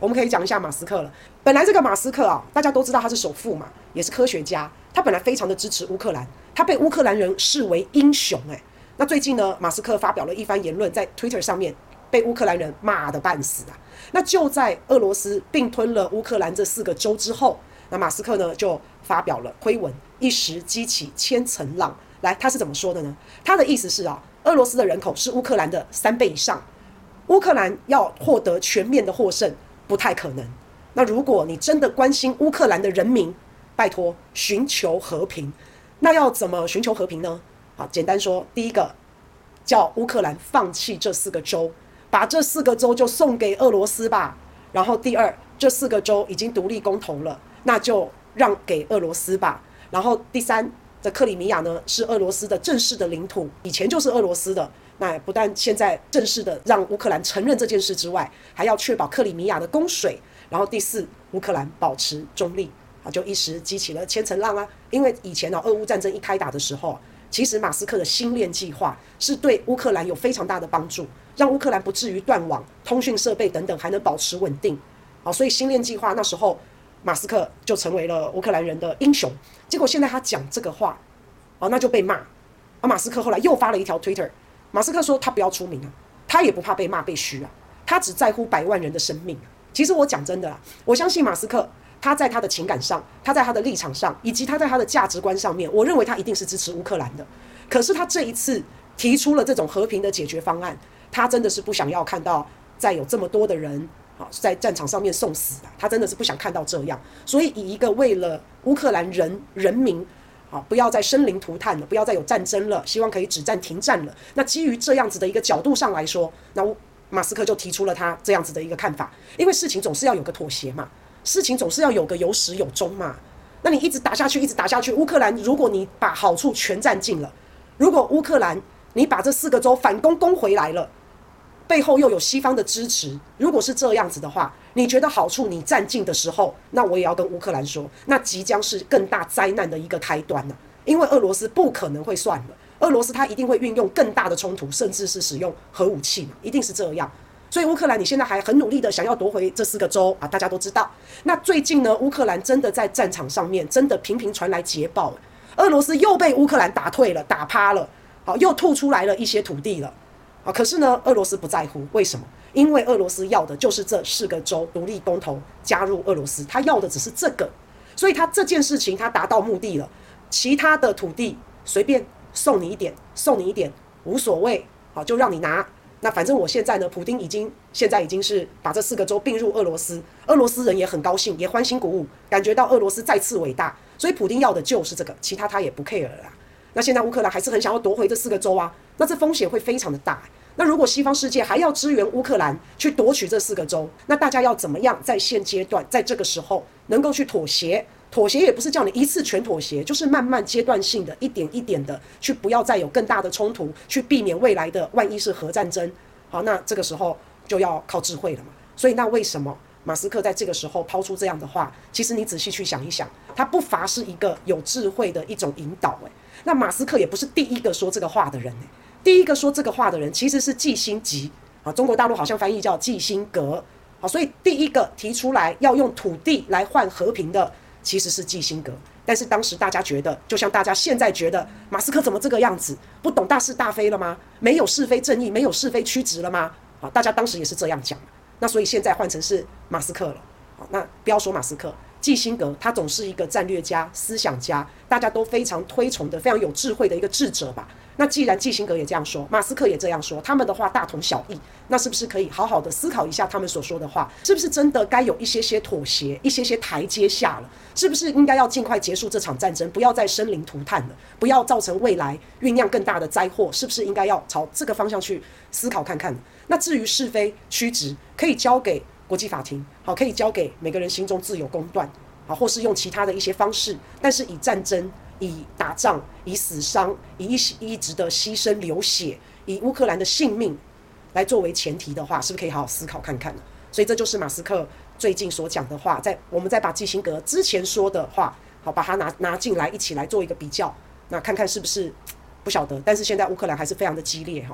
我们可以讲一下马斯克了。本来这个马斯克啊，大家都知道他是首富嘛，也是科学家，他本来非常的支持乌克兰，他被乌克兰人视为英雄诶。那最近呢，马斯克发表了一番言论，在 Twitter 上面被乌克兰人骂得半死啊。那就在俄罗斯并吞了乌克兰这四个州之后，那马斯克呢就发表了推文，一时激起千层浪。来，他是怎么说的呢？他的意思是啊，俄罗斯的人口是乌克兰的三倍以上，乌克兰要获得全面的获胜不太可能。那如果你真的关心乌克兰的人民，拜托寻求和平。那要怎么寻求和平呢？好，简单说，第一个叫乌克兰放弃这四个州，把这四个州就送给俄罗斯吧。然后第二，这四个州已经独立公投了，那就让给俄罗斯吧。然后第三，这克里米亚呢是俄罗斯的正式的领土，以前就是俄罗斯的。那不但现在正式的让乌克兰承认这件事之外，还要确保克里米亚的供水。然后第四，乌克兰保持中立。啊，就一时激起了千层浪啊！因为以前呢，俄乌战争一开打的时候，其实马斯克的星链计划是对乌克兰有非常大的帮助，让乌克兰不至于断网、通讯设备等等还能保持稳定。好，所以星链计划那时候，马斯克就成为了乌克兰人的英雄。结果现在他讲这个话，啊，那就被骂。啊，马斯克后来又发了一条 Twitter，马斯克说他不要出名啊，他也不怕被骂被嘘啊，他只在乎百万人的生命啊。其实我讲真的啊，我相信马斯克。他在他的情感上，他在他的立场上，以及他在他的价值观上面，我认为他一定是支持乌克兰的。可是他这一次提出了这种和平的解决方案，他真的是不想要看到再有这么多的人啊在战场上面送死啊！他真的是不想看到这样。所以以一个为了乌克兰人人民啊不要再生灵涂炭了，不要再有战争了，希望可以止战停战了。那基于这样子的一个角度上来说，那马斯克就提出了他这样子的一个看法，因为事情总是要有个妥协嘛。事情总是要有个有始有终嘛，那你一直打下去，一直打下去，乌克兰如果你把好处全占尽了，如果乌克兰你把这四个州反攻攻回来了，背后又有西方的支持，如果是这样子的话，你觉得好处你占尽的时候，那我也要跟乌克兰说，那即将是更大灾难的一个开端了，因为俄罗斯不可能会算了，俄罗斯他一定会运用更大的冲突，甚至是使用核武器嘛，一定是这样。所以乌克兰你现在还很努力的想要夺回这四个州啊，大家都知道。那最近呢，乌克兰真的在战场上面真的频频传来捷报，俄罗斯又被乌克兰打退了，打趴了，好，又吐出来了一些土地了，啊，可是呢，俄罗斯不在乎，为什么？因为俄罗斯要的就是这四个州独立公投加入俄罗斯，他要的只是这个，所以他这件事情他达到目的了，其他的土地随便送你一点，送你一点无所谓，好，就让你拿。那反正我现在呢，普丁已经现在已经是把这四个州并入俄罗斯，俄罗斯人也很高兴，也欢欣鼓舞，感觉到俄罗斯再次伟大，所以普丁要的就是这个，其他他也不 care 了啦。那现在乌克兰还是很想要夺回这四个州啊，那这风险会非常的大。那如果西方世界还要支援乌克兰去夺取这四个州，那大家要怎么样在现阶段，在这个时候能够去妥协？妥协也不是叫你一次全妥协，就是慢慢阶段性的一点一点的去，不要再有更大的冲突，去避免未来的万一是核战争。好，那这个时候就要靠智慧了嘛。所以那为什么马斯克在这个时候抛出这样的话？其实你仔细去想一想，他不乏是一个有智慧的一种引导。诶，那马斯克也不是第一个说这个话的人。诶，第一个说这个话的人其实是季辛吉啊，中国大陆好像翻译叫季辛格。好，所以第一个提出来要用土地来换和平的。其实是基辛格，但是当时大家觉得，就像大家现在觉得，马斯克怎么这个样子？不懂大是大非了吗？没有是非正义，没有是非曲直了吗？啊，大家当时也是这样讲。那所以现在换成是马斯克了。好，那不要说马斯克，基辛格他总是一个战略家、思想家，大家都非常推崇的、非常有智慧的一个智者吧。那既然基辛格也这样说，马斯克也这样说，他们的话大同小异，那是不是可以好好的思考一下他们所说的话，是不是真的该有一些些妥协，一些些台阶下了？是不是应该要尽快结束这场战争，不要再生灵涂炭了，不要造成未来酝酿更大的灾祸？是不是应该要朝这个方向去思考看看？那至于是非曲直，可以交给国际法庭，好，可以交给每个人心中自有公断，好，或是用其他的一些方式，但是以战争。以打仗、以死伤、以一一直的牺牲流血、以乌克兰的性命来作为前提的话，是不是可以好好思考看看呢？所以这就是马斯克最近所讲的话，在我们再把基辛格之前说的话，好，把它拿拿进来一起来做一个比较，那看看是不是不晓得。但是现在乌克兰还是非常的激烈哈。